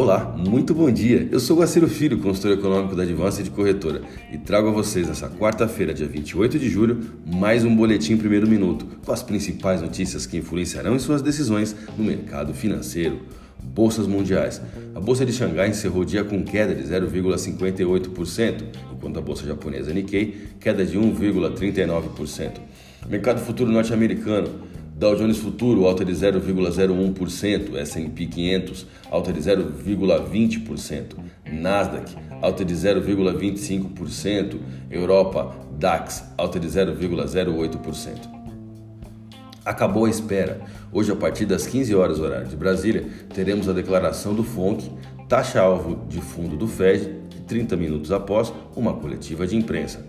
Olá, muito bom dia. Eu sou Guaciro Filho, consultor econômico da Advance de Corretora, e trago a vocês nessa quarta-feira, dia 28 de julho, mais um boletim primeiro minuto com as principais notícias que influenciarão em suas decisões no mercado financeiro. Bolsas mundiais. A bolsa de Xangai encerrou o dia com queda de 0,58%, enquanto a bolsa japonesa Nikkei queda de 1,39%. Mercado futuro norte-americano. Dow Jones Futuro alta de 0,01%, S&P 500 alta de 0,20%, Nasdaq alta de 0,25%, Europa DAX alta de 0,08%. Acabou a espera. Hoje, a partir das 15 horas horário de Brasília, teremos a declaração do FONC, taxa-alvo de fundo do FED, e 30 minutos após, uma coletiva de imprensa.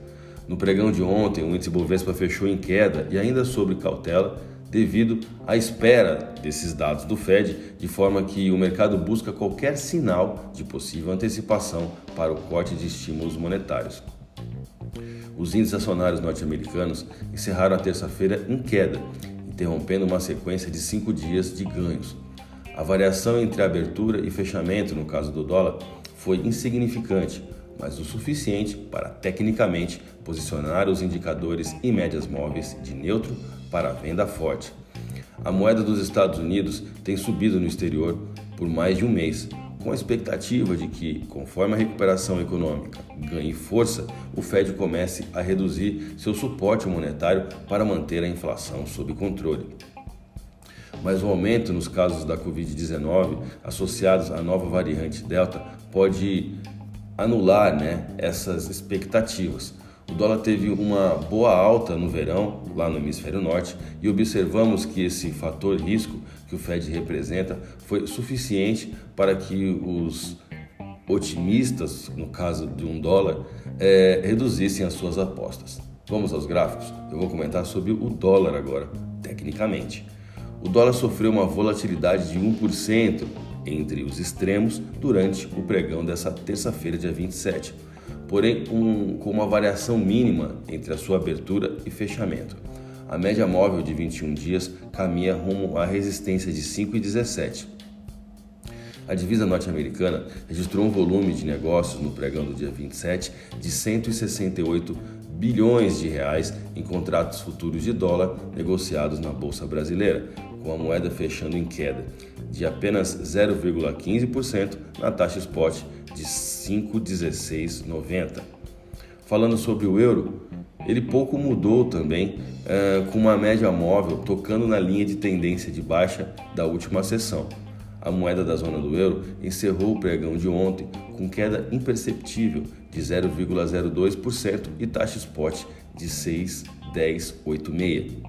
No pregão de ontem, o índice Bovespa fechou em queda e ainda sobre cautela, devido à espera desses dados do Fed, de forma que o mercado busca qualquer sinal de possível antecipação para o corte de estímulos monetários. Os índices acionários norte-americanos encerraram a terça-feira em queda, interrompendo uma sequência de cinco dias de ganhos. A variação entre abertura e fechamento, no caso do dólar, foi insignificante, mas o suficiente para tecnicamente posicionar os indicadores e médias móveis de neutro para venda forte. A moeda dos Estados Unidos tem subido no exterior por mais de um mês, com a expectativa de que, conforme a recuperação econômica ganhe força, o Fed comece a reduzir seu suporte monetário para manter a inflação sob controle. Mas o aumento nos casos da Covid-19 associados à nova variante Delta pode anular né, essas expectativas. O dólar teve uma boa alta no verão, lá no hemisfério norte, e observamos que esse fator risco que o Fed representa foi suficiente para que os otimistas, no caso de um dólar, é, reduzissem as suas apostas. Vamos aos gráficos? Eu vou comentar sobre o dólar agora, tecnicamente. O dólar sofreu uma volatilidade de 1% entre os extremos durante o pregão dessa terça-feira, dia 27 porém um, com uma variação mínima entre a sua abertura e fechamento. A média móvel de 21 dias caminha rumo à resistência de 5,17. A divisa norte-americana registrou um volume de negócios no pregão do dia 27 de 168 bilhões de reais em contratos futuros de dólar negociados na bolsa brasileira, com a moeda fechando em queda de apenas 0,15% na taxa spot de 5,1690. Falando sobre o euro, ele pouco mudou também, uh, com uma média móvel tocando na linha de tendência de baixa da última sessão. A moeda da zona do euro encerrou o pregão de ontem com queda imperceptível de 0,02% e taxa spot de 6,1086.